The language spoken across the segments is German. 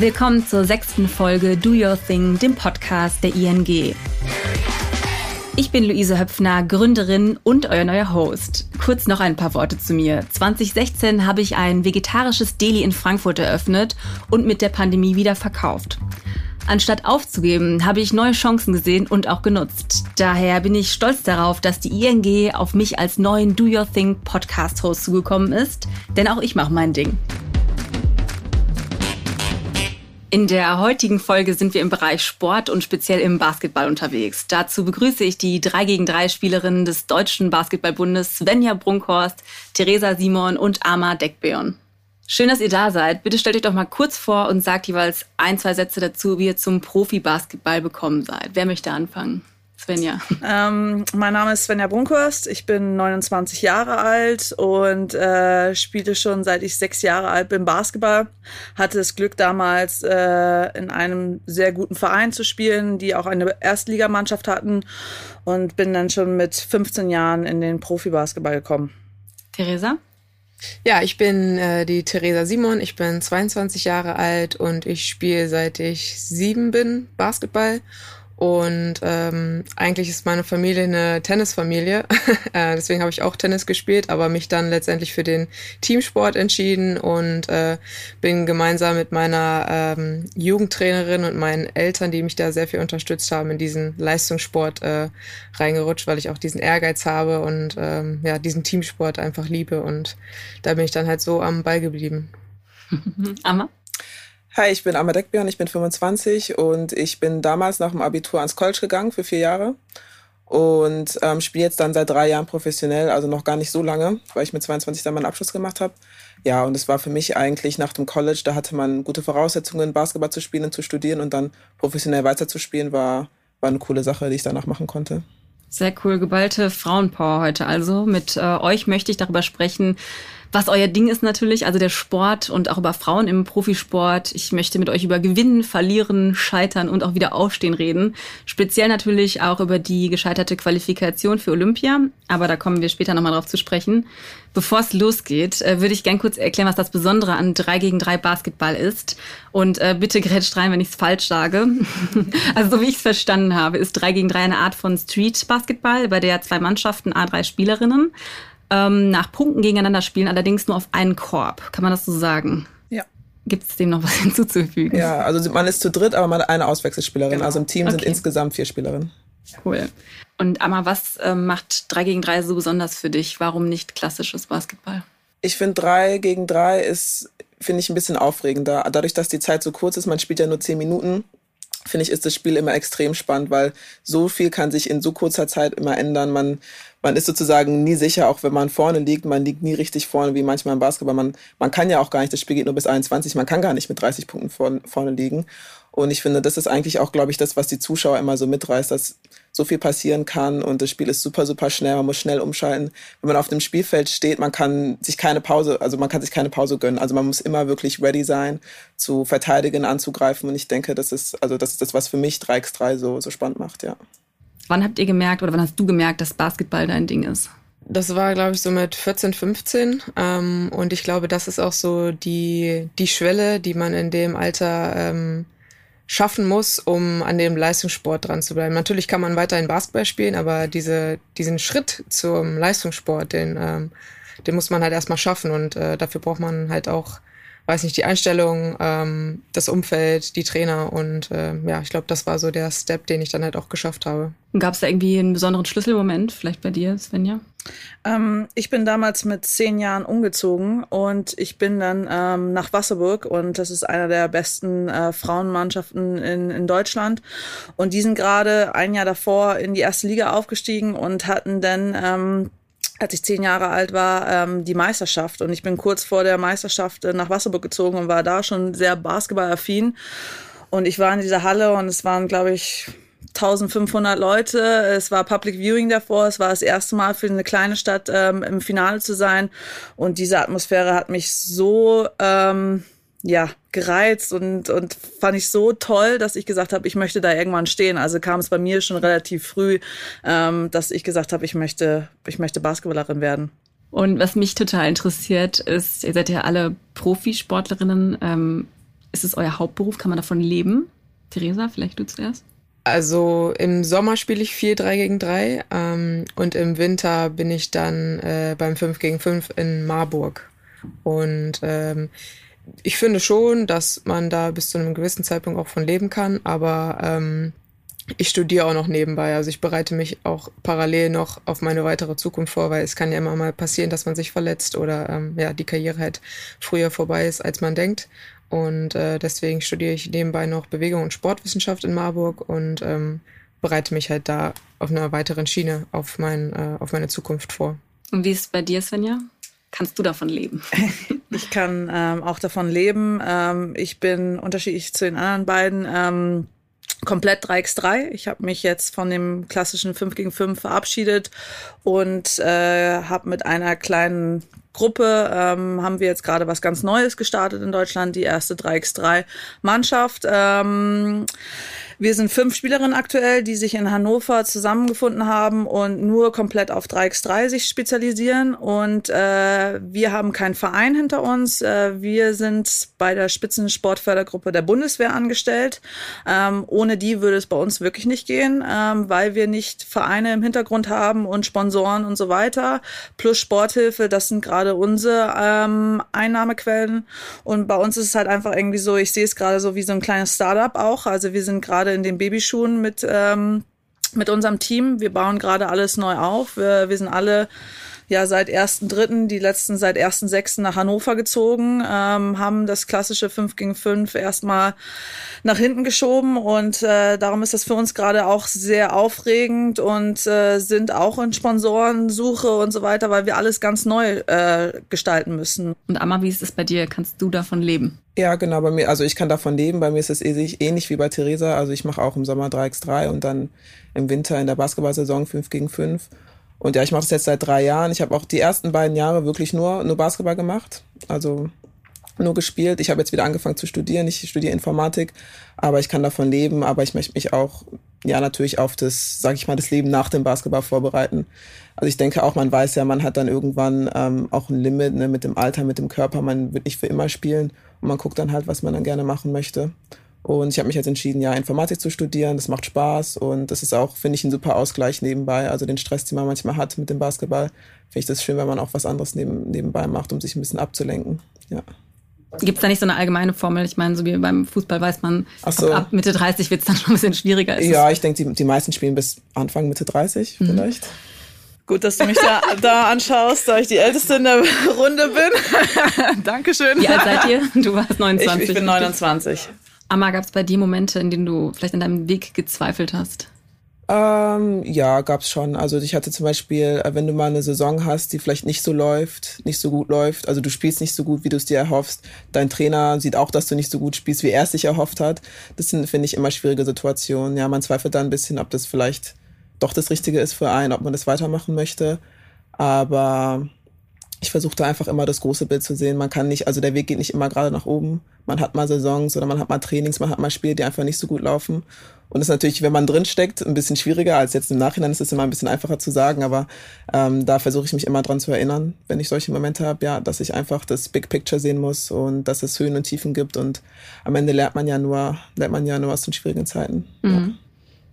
Willkommen zur sechsten Folge Do Your Thing, dem Podcast der ING. Ich bin Luise Höpfner, Gründerin und euer neuer Host. Kurz noch ein paar Worte zu mir. 2016 habe ich ein vegetarisches Deli in Frankfurt eröffnet und mit der Pandemie wieder verkauft. Anstatt aufzugeben, habe ich neue Chancen gesehen und auch genutzt. Daher bin ich stolz darauf, dass die ING auf mich als neuen Do Your Thing Podcast Host zugekommen ist, denn auch ich mache mein Ding. In der heutigen Folge sind wir im Bereich Sport und speziell im Basketball unterwegs. Dazu begrüße ich die 3 gegen 3 Spielerinnen des Deutschen Basketballbundes Svenja Brunkhorst, Theresa Simon und Ama Deckbeon. Schön, dass ihr da seid. Bitte stellt euch doch mal kurz vor und sagt jeweils ein, zwei Sätze dazu, wie ihr zum Profi-Basketball bekommen seid. Wer möchte anfangen? Svenja. Ähm, mein Name ist Svenja Brunkhorst. Ich bin 29 Jahre alt und äh, spielte schon seit ich sechs Jahre alt bin Basketball. Hatte das Glück damals äh, in einem sehr guten Verein zu spielen, die auch eine Erstligamannschaft hatten und bin dann schon mit 15 Jahren in den Profibasketball gekommen. Theresa? Ja, ich bin äh, die Theresa Simon, ich bin 22 Jahre alt und ich spiele seit ich sieben bin Basketball und ähm, eigentlich ist meine Familie eine Tennisfamilie. äh, deswegen habe ich auch Tennis gespielt, aber mich dann letztendlich für den Teamsport entschieden und äh, bin gemeinsam mit meiner ähm, Jugendtrainerin und meinen Eltern, die mich da sehr viel unterstützt haben, in diesen Leistungssport äh, reingerutscht, weil ich auch diesen Ehrgeiz habe und ähm, ja, diesen Teamsport einfach liebe. Und da bin ich dann halt so am Ball geblieben. Amma? Hi, ich bin Amma Deckbjörn, ich bin 25 und ich bin damals nach dem Abitur ans College gegangen für vier Jahre und ähm, spiele jetzt dann seit drei Jahren professionell, also noch gar nicht so lange, weil ich mit 22 dann meinen Abschluss gemacht habe. Ja, und es war für mich eigentlich nach dem College, da hatte man gute Voraussetzungen, Basketball zu spielen und zu studieren und dann professionell weiterzuspielen, war, war eine coole Sache, die ich danach machen konnte. Sehr cool, geballte Frauenpower heute also. Mit äh, euch möchte ich darüber sprechen, was euer Ding ist natürlich, also der Sport und auch über Frauen im Profisport. Ich möchte mit euch über Gewinnen, Verlieren, Scheitern und auch wieder Aufstehen reden. Speziell natürlich auch über die gescheiterte Qualifikation für Olympia, aber da kommen wir später nochmal drauf zu sprechen. Bevor es losgeht, äh, würde ich gern kurz erklären, was das Besondere an 3 gegen 3 Basketball ist. Und äh, bitte grätscht rein, wenn ich es falsch sage. also so wie ich es verstanden habe, ist 3 gegen 3 eine Art von Street Basketball, bei der zwei Mannschaften A3 Spielerinnen ähm, nach Punkten gegeneinander spielen, allerdings nur auf einen Korb. Kann man das so sagen? Ja. Gibt es dem noch was hinzuzufügen? Ja, also man ist zu dritt, aber man hat eine Auswechselspielerin. Genau. Also im Team okay. sind insgesamt vier Spielerinnen. Cool. Und Amma, was äh, macht 3 gegen 3 so besonders für dich? Warum nicht klassisches Basketball? Ich finde 3 gegen 3 ist, finde ich, ein bisschen aufregender. Dadurch, dass die Zeit so kurz ist, man spielt ja nur 10 Minuten, finde ich, ist das Spiel immer extrem spannend, weil so viel kann sich in so kurzer Zeit immer ändern. Man man ist sozusagen nie sicher, auch wenn man vorne liegt, man liegt nie richtig vorne, wie manchmal im Basketball. Man, man kann ja auch gar nicht, das Spiel geht nur bis 21, man kann gar nicht mit 30 Punkten vorne, vorne liegen. Und ich finde, das ist eigentlich auch, glaube ich, das, was die Zuschauer immer so mitreißt, dass so viel passieren kann und das Spiel ist super, super schnell, man muss schnell umschalten. Wenn man auf dem Spielfeld steht, man kann sich keine Pause, also man kann sich keine Pause gönnen. Also man muss immer wirklich ready sein, zu verteidigen, anzugreifen. Und ich denke, das ist, also das ist das, was für mich 3x3 so, so spannend macht, ja. Wann habt ihr gemerkt oder wann hast du gemerkt, dass Basketball dein Ding ist? Das war, glaube ich, so mit 14, 15. Ähm, und ich glaube, das ist auch so die, die Schwelle, die man in dem Alter ähm, schaffen muss, um an dem Leistungssport dran zu bleiben. Natürlich kann man weiterhin Basketball spielen, aber diese, diesen Schritt zum Leistungssport, den, ähm, den muss man halt erstmal schaffen. Und äh, dafür braucht man halt auch weiß nicht, die Einstellung, ähm, das Umfeld, die Trainer und äh, ja, ich glaube, das war so der Step, den ich dann halt auch geschafft habe. Gab es da irgendwie einen besonderen Schlüsselmoment, vielleicht bei dir, Svenja? Ähm, ich bin damals mit zehn Jahren umgezogen und ich bin dann ähm, nach Wasserburg und das ist einer der besten äh, Frauenmannschaften in, in Deutschland. Und die sind gerade ein Jahr davor in die erste Liga aufgestiegen und hatten dann ähm, als ich zehn Jahre alt war, ähm, die Meisterschaft. Und ich bin kurz vor der Meisterschaft äh, nach Wasserburg gezogen und war da schon sehr basketballaffin. Und ich war in dieser Halle und es waren, glaube ich, 1500 Leute. Es war Public Viewing davor. Es war das erste Mal für eine kleine Stadt ähm, im Finale zu sein. Und diese Atmosphäre hat mich so ähm, ja, gereizt und, und fand ich so toll, dass ich gesagt habe, ich möchte da irgendwann stehen. Also kam es bei mir schon relativ früh, ähm, dass ich gesagt habe, ich möchte, ich möchte Basketballerin werden. Und was mich total interessiert ist, ihr seid ja alle Profisportlerinnen. Ähm, Ist es euer Hauptberuf? Kann man davon leben? Theresa, vielleicht du zuerst? Also im Sommer spiele ich viel 3 gegen 3 ähm, und im Winter bin ich dann äh, beim 5 gegen 5 in Marburg. Und ähm, ich finde schon, dass man da bis zu einem gewissen Zeitpunkt auch von leben kann, aber ähm, ich studiere auch noch nebenbei. Also ich bereite mich auch parallel noch auf meine weitere Zukunft vor, weil es kann ja immer mal passieren, dass man sich verletzt oder ähm, ja, die Karriere halt früher vorbei ist, als man denkt. Und äh, deswegen studiere ich nebenbei noch Bewegung und Sportwissenschaft in Marburg und ähm, bereite mich halt da auf einer weiteren Schiene auf, mein, äh, auf meine Zukunft vor. Und wie ist es bei dir, Svenja? Kannst du davon leben? ich kann ähm, auch davon leben. Ähm, ich bin unterschiedlich zu den anderen beiden. Ähm, komplett 3x3. Ich habe mich jetzt von dem klassischen 5 gegen 5 verabschiedet und äh, habe mit einer kleinen Gruppe ähm, haben wir jetzt gerade was ganz Neues gestartet in Deutschland, die erste 3x3 Mannschaft. Ähm, wir sind fünf Spielerinnen aktuell, die sich in Hannover zusammengefunden haben und nur komplett auf 3x3 sich spezialisieren. Und äh, wir haben keinen Verein hinter uns. Äh, wir sind bei der Spitzensportfördergruppe der Bundeswehr angestellt. Ähm, ohne die würde es bei uns wirklich nicht gehen, ähm, weil wir nicht Vereine im Hintergrund haben und Sponsoren und so weiter. Plus Sporthilfe, das sind gerade unsere ähm, Einnahmequellen. Und bei uns ist es halt einfach irgendwie so, ich sehe es gerade so wie so ein kleines Startup auch. Also wir sind gerade gerade in den Babyschuhen mit, ähm, mit unserem Team. Wir bauen gerade alles neu auf. Wir, wir sind alle ja seit 1.3., die letzten seit 1.6. nach Hannover gezogen, ähm, haben das klassische 5 gegen 5 erstmal nach hinten geschoben und äh, darum ist das für uns gerade auch sehr aufregend und äh, sind auch in Sponsorensuche und so weiter, weil wir alles ganz neu äh, gestalten müssen. Und Amma, wie ist es bei dir? Kannst du davon leben? Ja, genau, bei mir, also ich kann davon leben. Bei mir ist es ähnlich wie bei Theresa. Also ich mache auch im Sommer 3x3 und dann im Winter in der Basketballsaison 5 gegen 5. Und ja, ich mache das jetzt seit drei Jahren. Ich habe auch die ersten beiden Jahre wirklich nur, nur Basketball gemacht. Also nur gespielt. Ich habe jetzt wieder angefangen zu studieren. Ich studiere Informatik, aber ich kann davon leben. Aber ich möchte mich auch, ja, natürlich auf das, sag ich mal, das Leben nach dem Basketball vorbereiten. Also ich denke auch, man weiß ja, man hat dann irgendwann ähm, auch ein Limit ne, mit dem Alter, mit dem Körper. Man wird nicht für immer spielen und man guckt dann halt, was man dann gerne machen möchte. Und ich habe mich jetzt entschieden, ja, Informatik zu studieren. Das macht Spaß und das ist auch, finde ich, ein super Ausgleich nebenbei. Also den Stress, den man manchmal hat mit dem Basketball, finde ich das schön, wenn man auch was anderes neben, nebenbei macht, um sich ein bisschen abzulenken. Ja. Gibt es da nicht so eine allgemeine Formel? Ich meine, so wie beim Fußball weiß man, so. ab Mitte 30 wird es dann schon ein bisschen schwieriger. Ist ja, ich denke, die, die meisten spielen bis Anfang Mitte 30 mhm. vielleicht. Gut, dass du mich da, da anschaust, da ich die Älteste in der Runde bin. Dankeschön. Wie alt seid ihr? Du warst 29. Ich, ich bin 29. Amma, gab es bei dir Momente, in denen du vielleicht an deinem Weg gezweifelt hast? Ähm, ja, gab's schon. Also ich hatte zum Beispiel, äh, wenn du mal eine Saison hast, die vielleicht nicht so läuft, nicht so gut läuft, also du spielst nicht so gut, wie du es dir erhoffst. Dein Trainer sieht auch, dass du nicht so gut spielst, wie er es sich erhofft hat. Das sind, finde ich, immer schwierige Situationen. Ja, man zweifelt dann ein bisschen, ob das vielleicht doch das Richtige ist für einen, ob man das weitermachen möchte. Aber ich versuche da einfach immer das große Bild zu sehen. Man kann nicht, also der Weg geht nicht immer gerade nach oben. Man hat mal Saisons oder man hat mal Trainings, man hat mal Spiele, die einfach nicht so gut laufen. Und ist natürlich, wenn man drin steckt, ein bisschen schwieriger als jetzt im Nachhinein. ist es immer ein bisschen einfacher zu sagen, aber ähm, da versuche ich mich immer dran zu erinnern, wenn ich solche Momente habe, ja, dass ich einfach das Big Picture sehen muss und dass es Höhen und Tiefen gibt. Und am Ende lernt man ja nur, lernt man ja nur aus den schwierigen Zeiten. Mhm. Ja.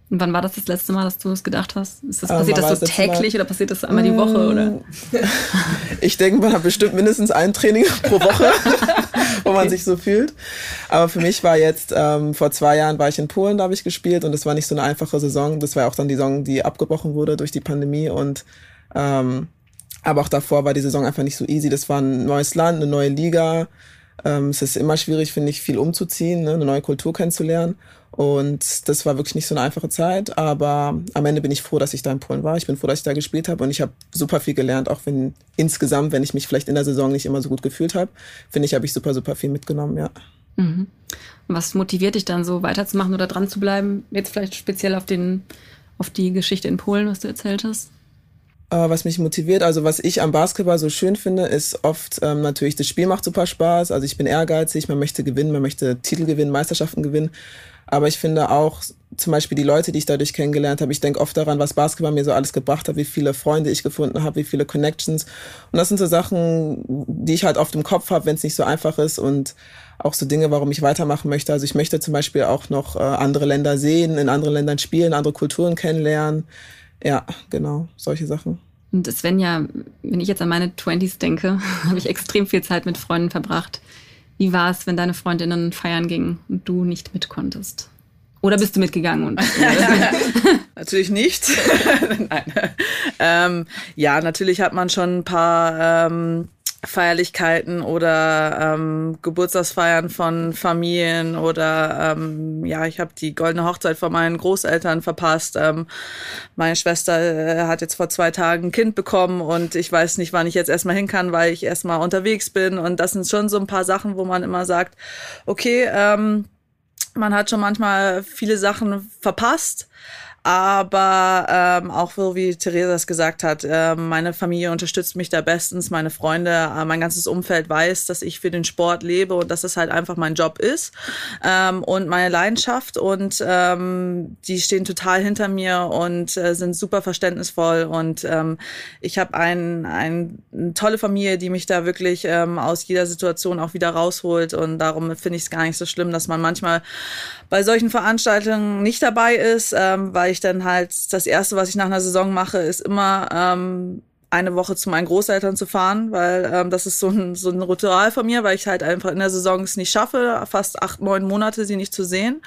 Und wann war das das letzte Mal, dass du es gedacht hast? Ist das, ähm, passiert das so täglich Mal? oder passiert das einmal die Woche? Oder? Mm. ich denke, man hat bestimmt mindestens ein Training pro Woche, wo man sich so fühlt. Aber für mich war jetzt, ähm, vor zwei Jahren war ich in Polen, da habe ich gespielt und das war nicht so eine einfache Saison. Das war auch dann die Saison, die abgebrochen wurde durch die Pandemie und ähm, aber auch davor war die Saison einfach nicht so easy. Das war ein neues Land, eine neue Liga. Ähm, es ist immer schwierig, finde ich, viel umzuziehen, ne, eine neue Kultur kennenzulernen. Und das war wirklich nicht so eine einfache Zeit, aber am Ende bin ich froh, dass ich da in Polen war. Ich bin froh, dass ich da gespielt habe und ich habe super viel gelernt, auch wenn insgesamt, wenn ich mich vielleicht in der Saison nicht immer so gut gefühlt habe, finde ich, habe ich super, super viel mitgenommen, ja. Mhm. Was motiviert dich dann so weiterzumachen oder dran zu bleiben? Jetzt vielleicht speziell auf den, auf die Geschichte in Polen, was du erzählt hast? Äh, was mich motiviert, also was ich am Basketball so schön finde, ist oft ähm, natürlich, das Spiel macht super Spaß. Also ich bin ehrgeizig, man möchte gewinnen, man möchte Titel gewinnen, Meisterschaften gewinnen. Aber ich finde auch zum Beispiel die Leute, die ich dadurch kennengelernt habe, ich denke oft daran, was Basketball mir so alles gebracht hat, wie viele Freunde ich gefunden habe, wie viele Connections. Und das sind so Sachen, die ich halt oft im Kopf habe, wenn es nicht so einfach ist und auch so Dinge, warum ich weitermachen möchte. Also ich möchte zum Beispiel auch noch äh, andere Länder sehen, in anderen Ländern spielen, andere Kulturen kennenlernen. Ja, genau, solche Sachen. Und Svenja, wenn ich jetzt an meine Twenties denke, habe ich extrem viel Zeit mit Freunden verbracht. Wie war es, wenn deine Freundinnen feiern gingen und du nicht mit konntest? Oder bist du mitgegangen? Und natürlich nicht. Nein. Ähm, ja, natürlich hat man schon ein paar ähm, Feierlichkeiten oder ähm, Geburtstagsfeiern von Familien oder ähm, ja, ich habe die goldene Hochzeit von meinen Großeltern verpasst. Ähm, meine Schwester äh, hat jetzt vor zwei Tagen ein Kind bekommen und ich weiß nicht, wann ich jetzt erstmal hin kann, weil ich erstmal unterwegs bin. Und das sind schon so ein paar Sachen, wo man immer sagt, okay, ähm, man hat schon manchmal viele Sachen verpasst. Aber ähm, auch so wie Theresa es gesagt hat, äh, meine Familie unterstützt mich da bestens, meine Freunde, äh, mein ganzes Umfeld weiß, dass ich für den Sport lebe und dass es halt einfach mein Job ist ähm, und meine Leidenschaft. Und ähm, die stehen total hinter mir und äh, sind super verständnisvoll. Und ähm, ich habe ein, ein, eine tolle Familie, die mich da wirklich ähm, aus jeder Situation auch wieder rausholt. Und darum finde ich es gar nicht so schlimm, dass man manchmal bei solchen Veranstaltungen nicht dabei ist, ähm, weil ich dann halt das erste, was ich nach einer Saison mache, ist immer ähm, eine Woche zu meinen Großeltern zu fahren, weil ähm, das ist so ein, so ein Ritual von mir, weil ich halt einfach in der Saison es nicht schaffe, fast acht, neun Monate sie nicht zu sehen.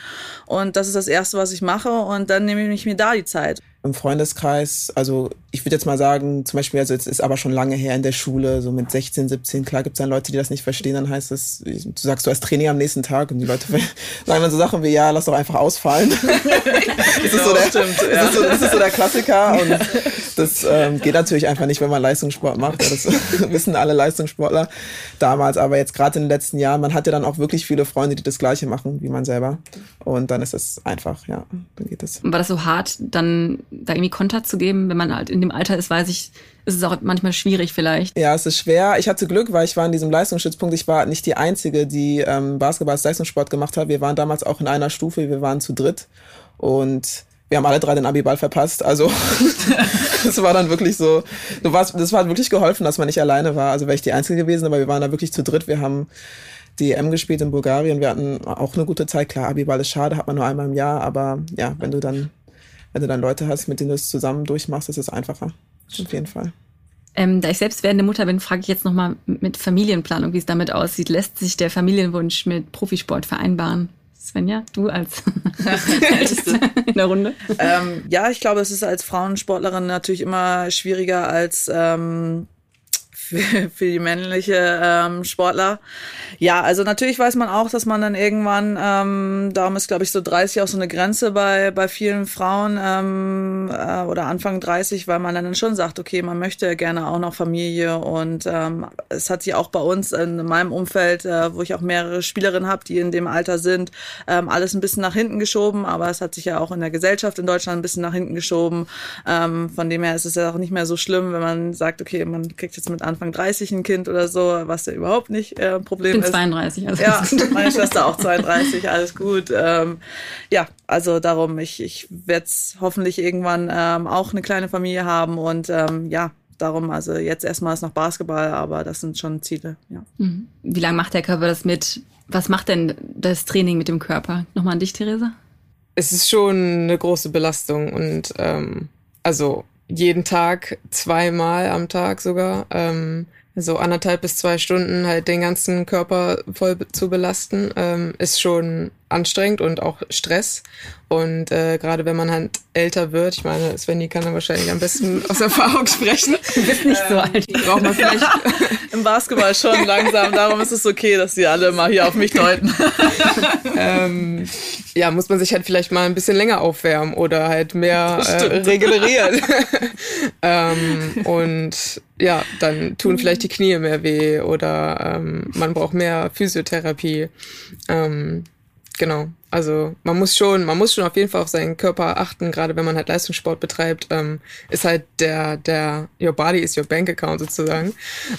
Und das ist das Erste, was ich mache. Und dann nehme ich mir da die Zeit im Freundeskreis, also ich würde jetzt mal sagen, zum Beispiel, also es ist aber schon lange her in der Schule, so mit 16, 17, klar gibt es dann Leute, die das nicht verstehen, dann heißt es, du sagst, du hast Training am nächsten Tag und die Leute sagen dann so Sachen wie, ja, lass doch einfach ausfallen. das, ist so der, stimmt, ja. das, ist so, das ist so der Klassiker und das ähm, geht natürlich einfach nicht, wenn man Leistungssport macht, das wissen alle Leistungssportler damals, aber jetzt gerade in den letzten Jahren, man hat ja dann auch wirklich viele Freunde, die das Gleiche machen wie man selber und dann ist es einfach, ja, dann geht es. War das so hart, dann da irgendwie Kontakt zu geben, wenn man halt in dem Alter ist, weiß ich, ist es auch manchmal schwierig vielleicht. Ja, es ist schwer. Ich hatte Glück, weil ich war in diesem Leistungsstützpunkt. Ich war nicht die Einzige, die ähm, Basketball als Leistungssport gemacht hat. Wir waren damals auch in einer Stufe, wir waren zu dritt und wir haben alle drei den Abiball verpasst. Also es war dann wirklich so, du warst, das war wirklich geholfen, dass man nicht alleine war. Also wäre ich die Einzige gewesen, aber wir waren da wirklich zu dritt. Wir haben EM gespielt in Bulgarien. Wir hatten auch eine gute Zeit. Klar, Abiball ist schade, hat man nur einmal im Jahr, aber ja, wenn du dann wenn du dann Leute hast, mit denen du es zusammen durchmachst, ist es einfacher. Auf jeden Fall. Ähm, da ich selbst werdende Mutter bin, frage ich jetzt nochmal mit Familienplanung, wie es damit aussieht. Lässt sich der Familienwunsch mit Profisport vereinbaren? Svenja, du als Älteste in der Runde? Ähm, ja, ich glaube, es ist als Frauensportlerin natürlich immer schwieriger als ähm, für, für die männliche ähm, Sportler. Ja, also natürlich weiß man auch, dass man dann irgendwann, ähm, darum ist glaube ich so 30 auch so eine Grenze bei bei vielen Frauen ähm, äh, oder Anfang 30, weil man dann schon sagt, okay, man möchte gerne auch noch Familie und ähm, es hat sich auch bei uns in meinem Umfeld, äh, wo ich auch mehrere Spielerinnen habe, die in dem Alter sind, ähm, alles ein bisschen nach hinten geschoben, aber es hat sich ja auch in der Gesellschaft in Deutschland ein bisschen nach hinten geschoben. Ähm, von dem her ist es ja auch nicht mehr so schlimm, wenn man sagt, okay, man kriegt jetzt mit Anfang 30 ein Kind oder so, was ja überhaupt nicht äh, ein Problem ich bin ist. 32, also Ja, meine Schwester auch 32, alles gut. Ähm, ja, also darum, ich, ich werde hoffentlich irgendwann ähm, auch eine kleine Familie haben und ähm, ja, darum, also jetzt erstmal ist noch Basketball, aber das sind schon Ziele, ja. Mhm. Wie lange macht der Körper das mit? Was macht denn das Training mit dem Körper? Nochmal an dich, Theresa? Es ist schon eine große Belastung und ähm, also jeden Tag, zweimal am Tag sogar, ähm, so anderthalb bis zwei Stunden halt den ganzen Körper voll zu belasten, ähm, ist schon anstrengend und auch Stress. Und äh, gerade wenn man halt älter wird, ich meine, Svenny kann da wahrscheinlich am besten aus Erfahrung sprechen. Du bist nicht so alt. Braucht man vielleicht im Basketball schon langsam. Darum ist es okay, dass sie alle mal hier auf mich deuten. ähm, ja, muss man sich halt vielleicht mal ein bisschen länger aufwärmen oder halt mehr äh, regenerieren. ähm, und ja, dann tun vielleicht die Knie mehr weh oder ähm, man braucht mehr Physiotherapie. Ähm, Genau. Also man muss schon, man muss schon auf jeden Fall auf seinen Körper achten, gerade wenn man halt Leistungssport betreibt, ähm, ist halt der, der, your body is your bank account sozusagen.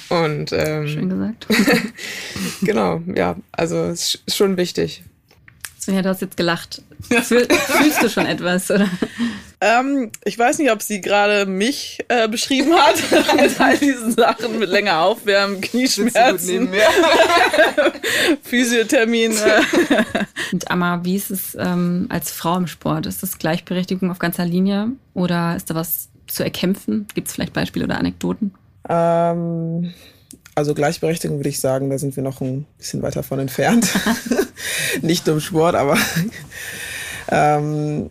Und ähm, schön gesagt. genau, ja, also ist schon wichtig. Svenja, du hast jetzt gelacht. Fühlst du schon etwas, oder? Ähm, ich weiß nicht, ob sie gerade mich äh, beschrieben hat. Als all diesen Sachen mit länger aufwärmen, Knieschmerzen, Physiothermin. Und Amma, wie ist es ähm, als Frau im Sport? Ist das Gleichberechtigung auf ganzer Linie oder ist da was zu erkämpfen? Gibt es vielleicht Beispiele oder Anekdoten? Ähm, also Gleichberechtigung würde ich sagen, da sind wir noch ein bisschen weiter von entfernt. Nicht nur im Sport, aber ähm,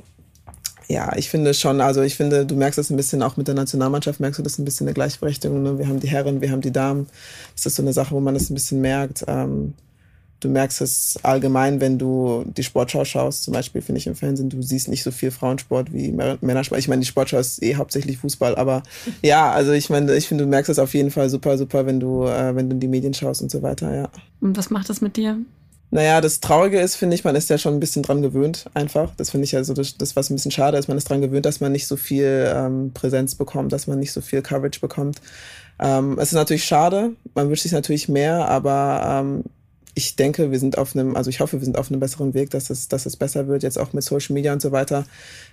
ja, ich finde schon, also ich finde, du merkst das ein bisschen auch mit der Nationalmannschaft, merkst du das ein bisschen eine Gleichberechtigung. Ne? Wir haben die Herren, wir haben die Damen. Das ist so eine Sache, wo man das ein bisschen merkt. Ähm, du merkst es allgemein, wenn du die Sportschau schaust, zum Beispiel finde ich im Fernsehen, du siehst nicht so viel Frauensport wie Männersport. Ich meine, die Sportschau ist eh hauptsächlich Fußball, aber ja, also ich meine, ich finde, du merkst es auf jeden Fall super, super, wenn du, äh, wenn du in die Medien schaust und so weiter, ja. Und was macht das mit dir? Naja, das Traurige ist, finde ich, man ist ja schon ein bisschen dran gewöhnt, einfach. Das finde ich ja so das, das, was ein bisschen schade ist. Man ist dran gewöhnt, dass man nicht so viel ähm, Präsenz bekommt, dass man nicht so viel Coverage bekommt. Ähm, es ist natürlich schade, man wünscht sich natürlich mehr, aber ähm, ich denke, wir sind auf einem, also ich hoffe, wir sind auf einem besseren Weg, dass es, dass es besser wird, jetzt auch mit Social Media und so weiter.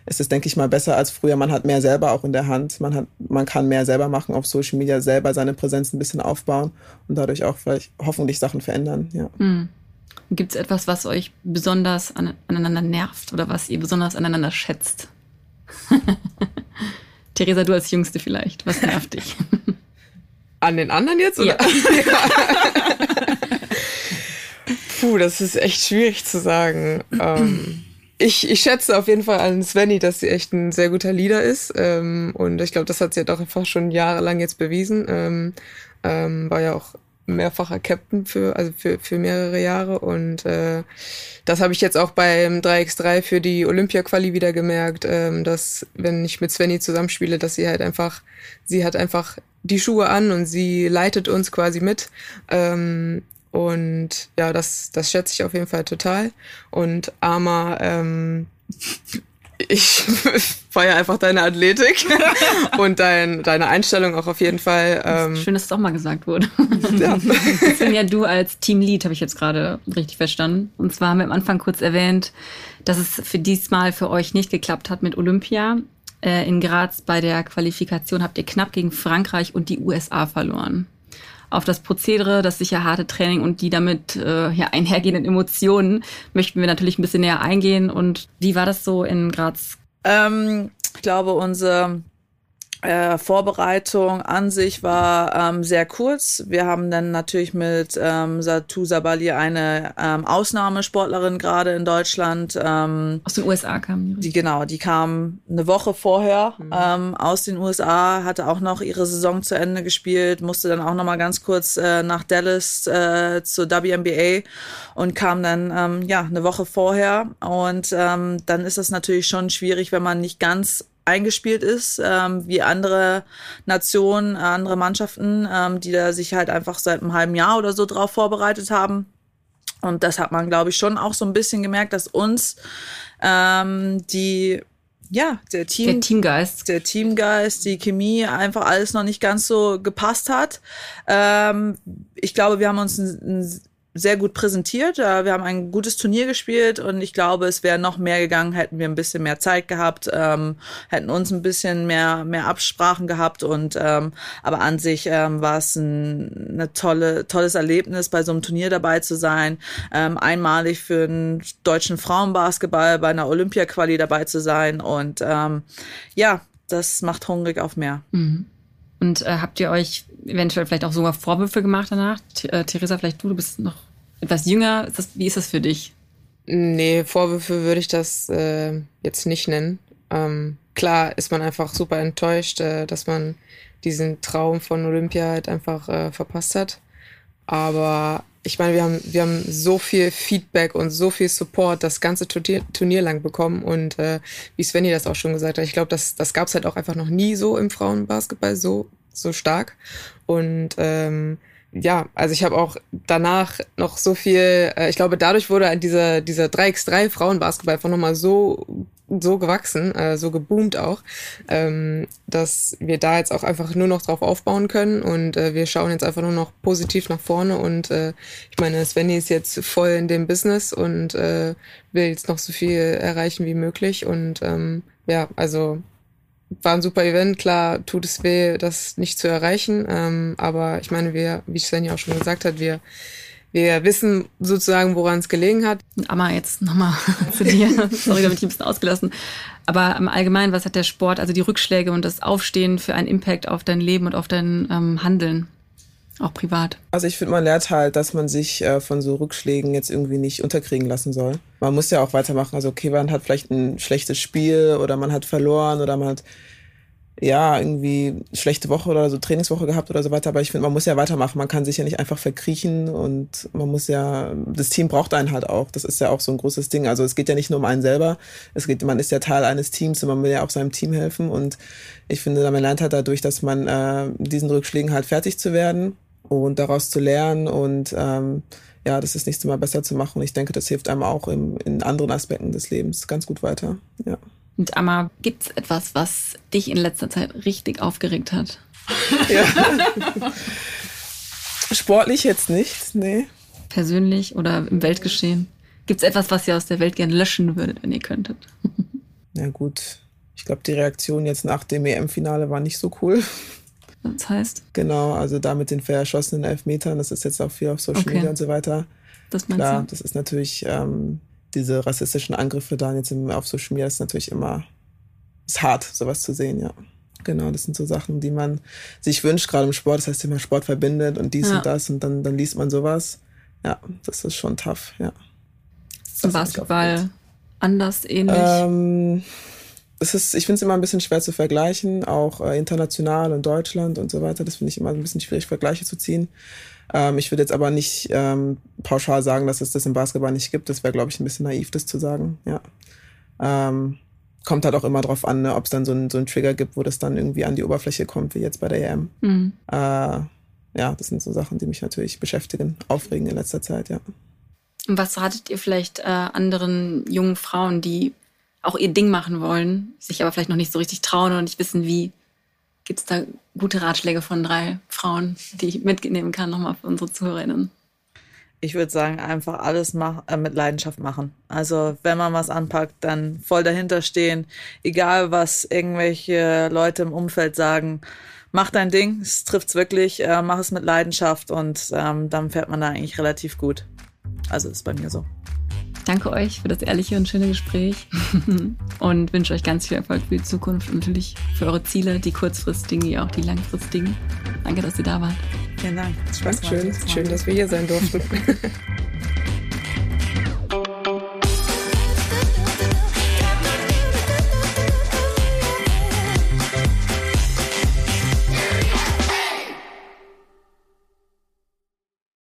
Es ist, denke ich mal, besser als früher. Man hat mehr selber auch in der Hand. Man hat, man kann mehr selber machen auf Social Media, selber seine Präsenz ein bisschen aufbauen und dadurch auch vielleicht hoffentlich Sachen verändern, ja. Mhm. Gibt es etwas, was euch besonders an, aneinander nervt oder was ihr besonders aneinander schätzt? Theresa, du als Jüngste vielleicht. Was nervt dich? An den anderen jetzt? Oder? Ja. Puh, das ist echt schwierig zu sagen. Ähm, ich, ich schätze auf jeden Fall an Svenny, dass sie echt ein sehr guter Leader ist. Ähm, und ich glaube, das hat sie ja doch einfach schon jahrelang jetzt bewiesen. Ähm, ähm, war ja auch mehrfacher Captain für, also für, für mehrere Jahre. Und äh, das habe ich jetzt auch beim 3x3 für die Olympia-Quali wieder gemerkt, ähm, dass wenn ich mit Svenny zusammenspiele, dass sie halt einfach, sie hat einfach die Schuhe an und sie leitet uns quasi mit. Ähm, und ja, das, das schätze ich auf jeden Fall total. Und Arma, ähm, ich feiere einfach deine Athletik und dein, deine Einstellung auch auf jeden Fall. Ähm, Schön, dass es auch mal gesagt wurde. Ja. Das sind ja du als Teamlead, habe ich jetzt gerade richtig verstanden. Und zwar haben wir am Anfang kurz erwähnt, dass es für diesmal für euch nicht geklappt hat mit Olympia. Äh, in Graz bei der Qualifikation habt ihr knapp gegen Frankreich und die USA verloren auf das Prozedere, das sicher harte Training und die damit äh, ja, einhergehenden Emotionen möchten wir natürlich ein bisschen näher eingehen. Und wie war das so in Graz? Ähm, ich glaube, unsere äh, Vorbereitung an sich war ähm, sehr kurz. Wir haben dann natürlich mit ähm, Satu Sabali eine ähm, Ausnahmesportlerin gerade in Deutschland. Ähm, aus den USA kam die. Genau, die kam eine Woche vorher mhm. ähm, aus den USA, hatte auch noch ihre Saison zu Ende gespielt, musste dann auch noch mal ganz kurz äh, nach Dallas äh, zur WNBA und kam dann ähm, ja eine Woche vorher. Und ähm, dann ist es natürlich schon schwierig, wenn man nicht ganz eingespielt ist, ähm, wie andere Nationen, andere Mannschaften, ähm, die da sich halt einfach seit einem halben Jahr oder so drauf vorbereitet haben. Und das hat man, glaube ich, schon auch so ein bisschen gemerkt, dass uns ähm, die ja, der Team, der Teamgeist, der Teamgeist, die Chemie, einfach alles noch nicht ganz so gepasst hat. Ähm, ich glaube, wir haben uns ein, ein sehr gut präsentiert. Wir haben ein gutes Turnier gespielt und ich glaube, es wäre noch mehr gegangen, hätten wir ein bisschen mehr Zeit gehabt, ähm, hätten uns ein bisschen mehr mehr Absprachen gehabt und ähm, aber an sich ähm, war es ein eine tolle tolles Erlebnis, bei so einem Turnier dabei zu sein, ähm, einmalig für den deutschen Frauenbasketball bei einer Olympia-Quali dabei zu sein und ähm, ja, das macht hungrig auf mehr. Mhm. Und äh, habt ihr euch eventuell vielleicht auch sogar Vorwürfe gemacht danach? T äh, Theresa, vielleicht du, du bist noch etwas jünger. Ist das, wie ist das für dich? Nee, Vorwürfe würde ich das äh, jetzt nicht nennen. Ähm, klar ist man einfach super enttäuscht, äh, dass man diesen Traum von Olympia halt einfach äh, verpasst hat. Aber ich meine, wir haben, wir haben so viel Feedback und so viel Support das ganze Turnier, Turnier lang bekommen. Und äh, wie Svenny das auch schon gesagt hat, ich glaube, das, das gab es halt auch einfach noch nie so im Frauenbasketball so, so stark. Und ähm, ja, also ich habe auch danach noch so viel, äh, ich glaube, dadurch wurde dieser, dieser 3x3 Frauenbasketball einfach nochmal so so gewachsen, äh, so geboomt auch, ähm, dass wir da jetzt auch einfach nur noch drauf aufbauen können und äh, wir schauen jetzt einfach nur noch positiv nach vorne und äh, ich meine, Svenny ist jetzt voll in dem Business und äh, will jetzt noch so viel erreichen wie möglich und ähm, ja, also war ein super Event. Klar tut es weh, das nicht zu erreichen. Ähm, aber ich meine, wir, wie Svenja auch schon gesagt hat, wir, wir wissen sozusagen, woran es gelegen hat. Amma, jetzt nochmal zu dir. Sorry, da bin ich ein bisschen ausgelassen. Aber im Allgemeinen, was hat der Sport, also die Rückschläge und das Aufstehen für einen Impact auf dein Leben und auf dein ähm, Handeln? Auch privat. Also ich finde, man lernt halt, dass man sich äh, von so Rückschlägen jetzt irgendwie nicht unterkriegen lassen soll. Man muss ja auch weitermachen. Also okay, man hat vielleicht ein schlechtes Spiel oder man hat verloren oder man hat ja irgendwie schlechte Woche oder so Trainingswoche gehabt oder so weiter. Aber ich finde, man muss ja weitermachen. Man kann sich ja nicht einfach verkriechen und man muss ja, das Team braucht einen halt auch. Das ist ja auch so ein großes Ding. Also es geht ja nicht nur um einen selber. Es geht, man ist ja Teil eines Teams und man will ja auch seinem Team helfen. Und ich finde, man lernt halt dadurch, dass man äh, diesen Rückschlägen halt fertig zu werden und daraus zu lernen und ähm, ja, das ist nächste Mal besser zu machen. Und ich denke, das hilft einem auch im, in anderen Aspekten des Lebens ganz gut weiter. Ja. Und Amma, gibt es etwas, was dich in letzter Zeit richtig aufgeregt hat? Ja. Sportlich jetzt nicht, nee. Persönlich oder im Weltgeschehen? Gibt es etwas, was ihr aus der Welt gerne löschen würdet, wenn ihr könntet? Na gut, ich glaube, die Reaktion jetzt nach dem EM-Finale war nicht so cool. Das heißt? Genau, also da mit den verschossenen Elfmetern, das ist jetzt auch viel auf Social okay. Media und so weiter. Das meinst Klar, du? das ist natürlich, ähm, diese rassistischen Angriffe da jetzt im, auf Social Media ist natürlich immer, ist hart, sowas zu sehen, ja. Genau, das sind so Sachen, die man sich wünscht, gerade im Sport. Das heißt, immer Sport verbindet und dies ja. und das und dann, dann liest man sowas. Ja, das ist schon tough, ja. Ist Basketball anders ähnlich? Ähm, es ist, ich finde es immer ein bisschen schwer zu vergleichen, auch äh, international und Deutschland und so weiter. Das finde ich immer ein bisschen schwierig, Vergleiche zu ziehen. Ähm, ich würde jetzt aber nicht ähm, pauschal sagen, dass es das im Basketball nicht gibt. Das wäre, glaube ich, ein bisschen naiv, das zu sagen. Ja. Ähm, kommt halt auch immer drauf an, ne, ob es dann so einen so Trigger gibt, wo das dann irgendwie an die Oberfläche kommt, wie jetzt bei der EM. Mhm. Äh, ja, das sind so Sachen, die mich natürlich beschäftigen, aufregen in letzter Zeit, ja. Was ratet ihr vielleicht äh, anderen jungen Frauen, die auch ihr Ding machen wollen, sich aber vielleicht noch nicht so richtig trauen und nicht wissen, wie. Gibt es da gute Ratschläge von drei Frauen, die ich mitnehmen kann, nochmal für unsere Zuhörerinnen? Ich würde sagen, einfach alles mach, äh, mit Leidenschaft machen. Also wenn man was anpackt, dann voll dahinter stehen. Egal, was irgendwelche Leute im Umfeld sagen. Mach dein Ding, es trifft's wirklich, äh, mach es mit Leidenschaft und ähm, dann fährt man da eigentlich relativ gut. Also ist bei mir so. Danke euch für das ehrliche und schöne Gespräch und wünsche euch ganz viel Erfolg für die Zukunft und natürlich für eure Ziele, die kurzfristigen wie auch die langfristigen. Danke, dass ihr da wart. Vielen Dank. Spaß Schön, schön, dass wir hier sein durften.